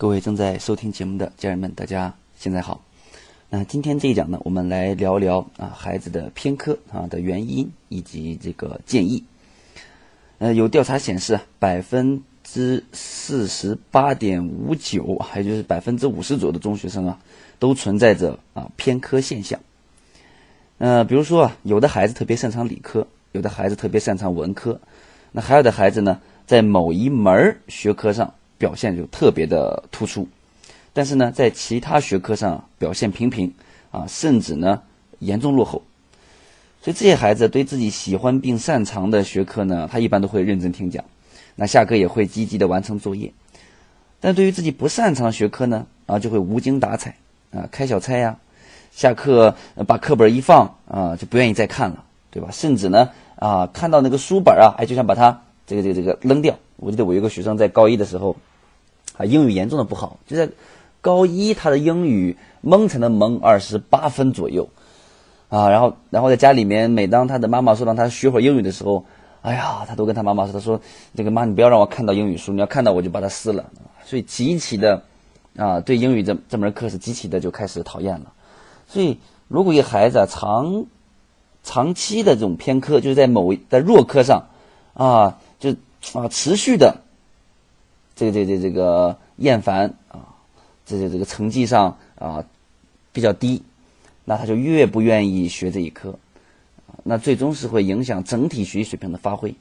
各位正在收听节目的家人们，大家现在好。那今天这一讲呢，我们来聊聊啊孩子的偏科啊的原因以及这个建议。呃，有调查显示，百分之四十八点五九，还就是百分之五十左右的中学生啊，都存在着啊偏科现象。呃，比如说啊，有的孩子特别擅长理科，有的孩子特别擅长文科，那还有的孩子呢，在某一门学科上。表现就特别的突出，但是呢，在其他学科上表现平平啊，甚至呢严重落后。所以这些孩子对自己喜欢并擅长的学科呢，他一般都会认真听讲，那下课也会积极的完成作业。但对于自己不擅长学科呢，啊，就会无精打采啊，开小差呀，下课把课本一放啊，就不愿意再看了，对吧？甚至呢啊，看到那个书本啊，哎，就想把它这个这个这个扔掉。我记得我有个学生在高一的时候。啊，英语严重的不好，就在高一，他的英语蒙才能蒙二十八分左右，啊，然后，然后在家里面，每当他的妈妈说让他学会英语的时候，哎呀，他都跟他妈妈说，他说：“这个妈，你不要让我看到英语书，你要看到我就把它撕了。”所以极其的，啊，对英语这这门课是极其的就开始讨厌了。所以，如果一个孩子啊长长期的这种偏科，就是在某在弱科上，啊，啊持续的。这个这这这个厌烦啊，这这这个成绩上啊比较低，那他就越不愿意学这一科，那最终是会影响整体学习水平的发挥，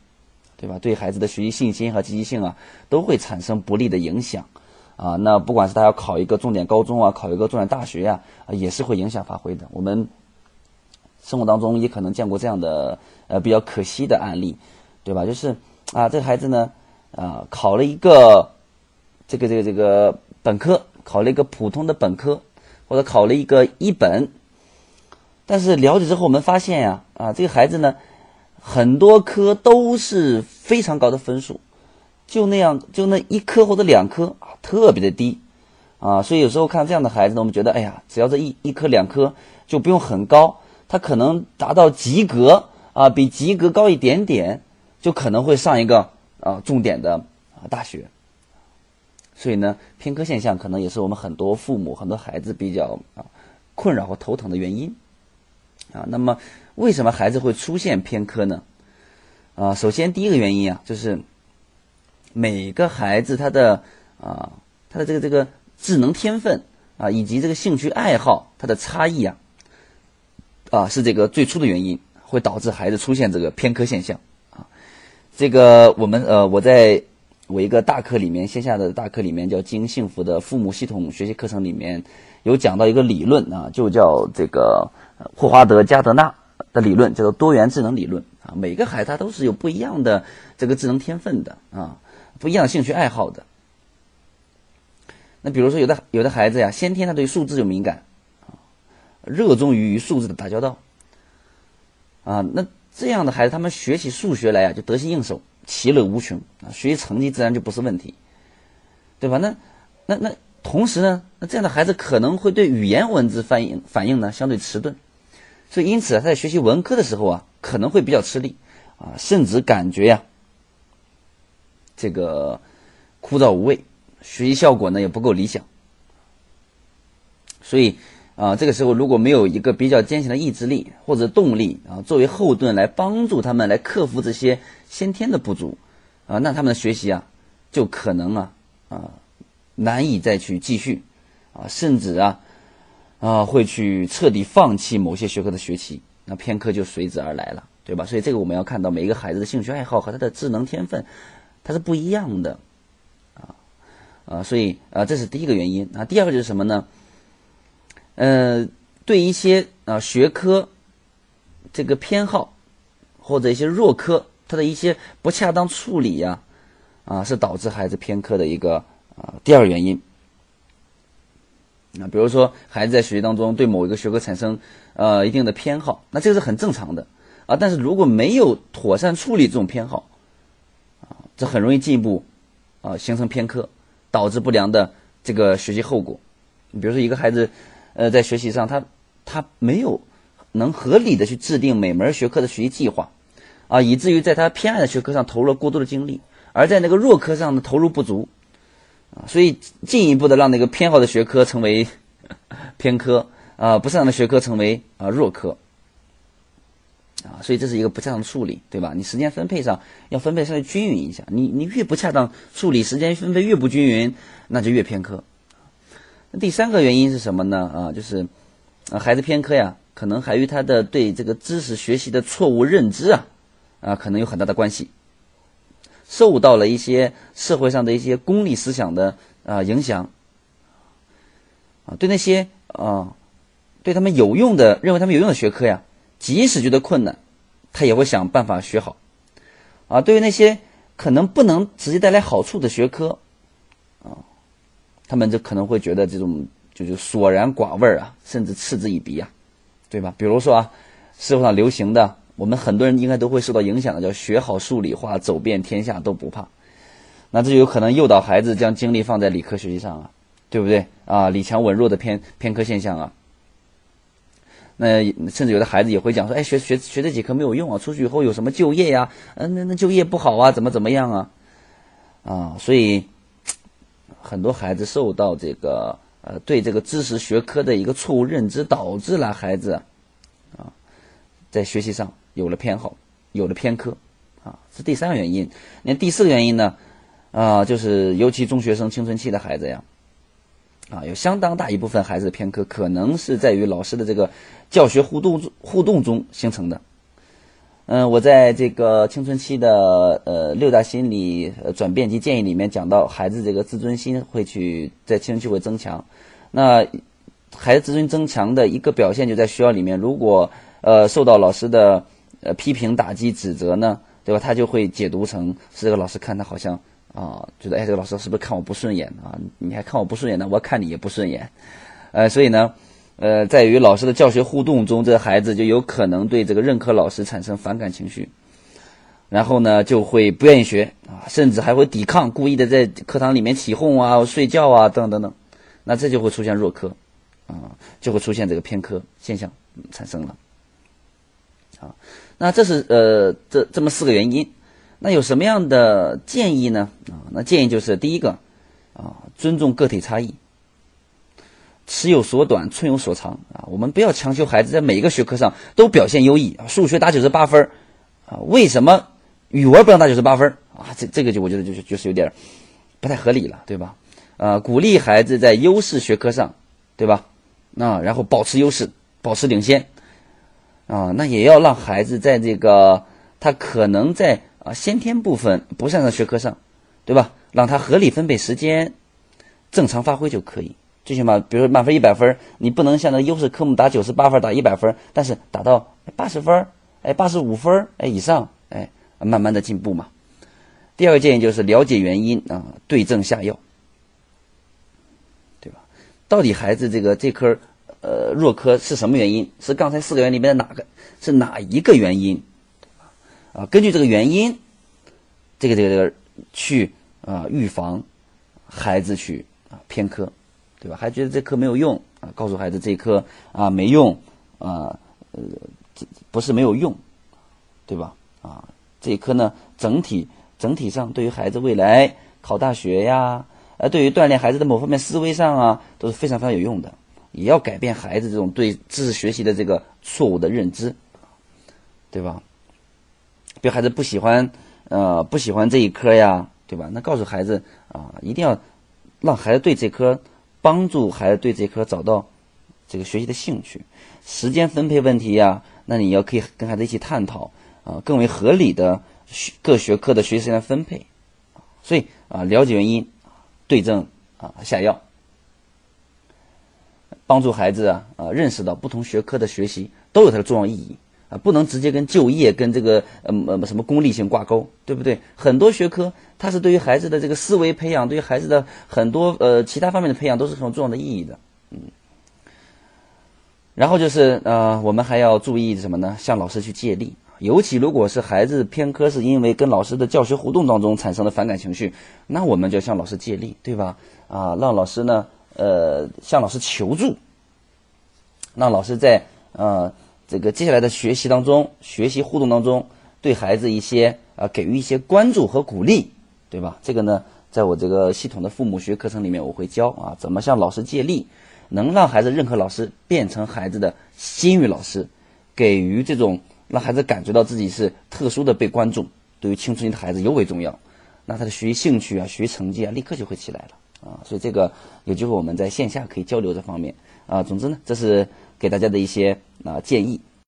对吧？对孩子的学习信心和积极性啊都会产生不利的影响啊。那不管是他要考一个重点高中啊，考一个重点大学呀，也是会影响发挥的。我们生活当中也可能见过这样的呃比较可惜的案例，对吧？就是啊，这个孩子呢。啊，考了一个这个这个这个本科，考了一个普通的本科，或者考了一个一本。但是了解之后，我们发现呀，啊，这个孩子呢，很多科都是非常高的分数，就那样，就那一科或者两科啊，特别的低，啊，所以有时候看这样的孩子呢，我们觉得，哎呀，只要这一一科两科就不用很高，他可能达到及格啊，比及格高一点点，就可能会上一个。啊，重点的啊大学，所以呢，偏科现象可能也是我们很多父母、很多孩子比较啊困扰和头疼的原因啊。那么，为什么孩子会出现偏科呢？啊，首先第一个原因啊，就是每个孩子他的啊他的这个这个智能天分啊以及这个兴趣爱好它的差异啊啊是这个最初的原因，会导致孩子出现这个偏科现象。这个我们呃，我在我一个大课里面，线下的大课里面叫《经营幸福的父母系统学习课程》里面有讲到一个理论啊，就叫这个霍华德加德纳的理论，叫做多元智能理论啊。每个孩子他都是有不一样的这个智能天分的啊，不一样的兴趣爱好的。那比如说有的有的孩子呀，先天他对数字就敏感啊，热衷于与数字的打交道啊，那。这样的孩子，他们学起数学来呀，就得心应手，其乐无穷啊，学习成绩自然就不是问题，对吧？那那那同时呢，那这样的孩子可能会对语言文字反应反应呢相对迟钝，所以因此啊他在学习文科的时候啊，可能会比较吃力啊，甚至感觉呀，这个枯燥无味，学习效果呢也不够理想，所以。啊，这个时候如果没有一个比较坚强的意志力或者动力啊，作为后盾来帮助他们来克服这些先天的不足，啊，那他们的学习啊，就可能啊啊难以再去继续，啊，甚至啊啊会去彻底放弃某些学科的学习，那偏科就随之而来了，对吧？所以这个我们要看到每一个孩子的兴趣爱好和他的智能天分，它是不一样的，啊啊，所以啊这是第一个原因啊，第二个就是什么呢？呃，对一些啊学科这个偏好或者一些弱科，它的一些不恰当处理呀，啊，是导致孩子偏科的一个啊第二原因。那，比如说孩子在学习当中对某一个学科产生呃一定的偏好，那这个是很正常的啊。但是如果没有妥善处理这种偏好，啊，这很容易进一步啊形成偏科，导致不良的这个学习后果。你比如说一个孩子。呃，在学习上，他他没有能合理的去制定每门学科的学习计划，啊，以至于在他偏爱的学科上投入了过多的精力，而在那个弱科上呢投入不足，啊，所以进一步的让那个偏好的学科成为 偏科啊，不擅长的学科成为啊弱科啊，所以这是一个不恰当的处理，对吧？你时间分配上要分配稍微均匀一下，你你越不恰当处理，时间分配越不均匀，那就越偏科。第三个原因是什么呢？啊，就是啊孩子偏科呀，可能还与他的对这个知识学习的错误认知啊啊可能有很大的关系。受到了一些社会上的一些功利思想的啊影响，啊，对那些啊对他们有用的认为他们有用的学科呀，即使觉得困难，他也会想办法学好，啊，对于那些可能不能直接带来好处的学科，他们就可能会觉得这种就是索然寡味啊，甚至嗤之以鼻啊，对吧？比如说啊，社会上流行的。我们很多人应该都会受到影响的，叫学好数理化，走遍天下都不怕。那这就有可能诱导孩子将精力放在理科学习上啊，对不对啊？理强文弱的偏偏科现象啊。那甚至有的孩子也会讲说，哎，学学学这几科没有用啊，出去以后有什么就业呀？嗯，那那就业不好啊，怎么怎么样啊？啊，所以很多孩子受到这个呃对这个知识学科的一个错误认知，导致了孩子啊在学习上。有了偏好，有了偏科，啊，是第三个原因。那第四个原因呢？啊，就是尤其中学生青春期的孩子呀，啊，有相当大一部分孩子的偏科，可能是在于老师的这个教学互动互动中形成的。嗯，我在这个青春期的呃六大心理转变及建议里面讲到，孩子这个自尊心会去在青春期会增强。那孩子自尊增强的一个表现就在学校里面，如果呃受到老师的呃，批评、打击、指责呢，对吧？他就会解读成是这个老师看他好像啊，觉得哎，这个老师是不是看我不顺眼啊？你还看我不顺眼呢，我看你也不顺眼。呃，所以呢，呃，在与老师的教学互动中，这个孩子就有可能对这个任课老师产生反感情绪，然后呢，就会不愿意学啊，甚至还会抵抗，故意的在课堂里面起哄啊、睡觉啊等等等等。那这就会出现弱科啊，就会出现这个偏科现象产生了啊。那这是呃，这这么四个原因，那有什么样的建议呢？啊，那建议就是第一个，啊，尊重个体差异，尺有所短，寸有所长啊，我们不要强求孩子在每一个学科上都表现优异啊，数学打九十八分啊，为什么语文不能打九十八分啊？这这个就我觉得就是就是有点不太合理了，对吧？啊，鼓励孩子在优势学科上，对吧？那然后保持优势，保持领先。啊，那也要让孩子在这个他可能在啊先天部分不擅长学科上，对吧？让他合理分配时间，正常发挥就可以。最起码，比如说满分一百分，你不能像那优势科目打九十八分打一百分，但是打到八十分，哎，八十五分，哎以上，哎，慢慢的进步嘛。第二个建议就是了解原因啊，对症下药，对吧？到底孩子这个这科。呃，弱科是什么原因？是刚才四个原因里面的哪个？是哪一个原因？啊，根据这个原因，这个这个这个去啊预防孩子去啊偏科，对吧？还觉得这科没有用啊？告诉孩子这科啊没用啊，呃，不是没有用，对吧？啊，这一科呢，整体整体上对于孩子未来考大学呀，呃，对于锻炼孩子的某方面思维上啊，都是非常非常有用的。也要改变孩子这种对知识学习的这个错误的认知，对吧？比如孩子不喜欢呃不喜欢这一科呀，对吧？那告诉孩子啊，一定要让孩子对这科帮助孩子对这科找到这个学习的兴趣。时间分配问题呀，那你要可以跟孩子一起探讨啊，更为合理的学各学科的学习时间分配。所以啊，了解原因，对症啊下药。帮助孩子啊啊认识到不同学科的学习都有它的重要意义啊，不能直接跟就业跟这个呃呃什么功利性挂钩，对不对？很多学科它是对于孩子的这个思维培养，对于孩子的很多呃其他方面的培养都是很重要的意义的，嗯。然后就是呃我们还要注意什么呢？向老师去借力，尤其如果是孩子偏科是因为跟老师的教学互动当中产生的反感情绪，那我们就向老师借力，对吧？啊，让老师呢。呃，向老师求助，让老师在呃这个接下来的学习当中、学习互动当中，对孩子一些啊给予一些关注和鼓励，对吧？这个呢在我这个系统的父母学课程里面，我会教啊，怎么向老师借力，能让孩子认可老师，变成孩子的心语老师，给予这种让孩子感觉到自己是特殊的被关注，对于青春期的孩子尤为重要。那他的学习兴趣啊，学习成绩啊，立刻就会起来了啊。所以这个有机会我们在线下可以交流这方面啊。总之呢，这是给大家的一些啊建议。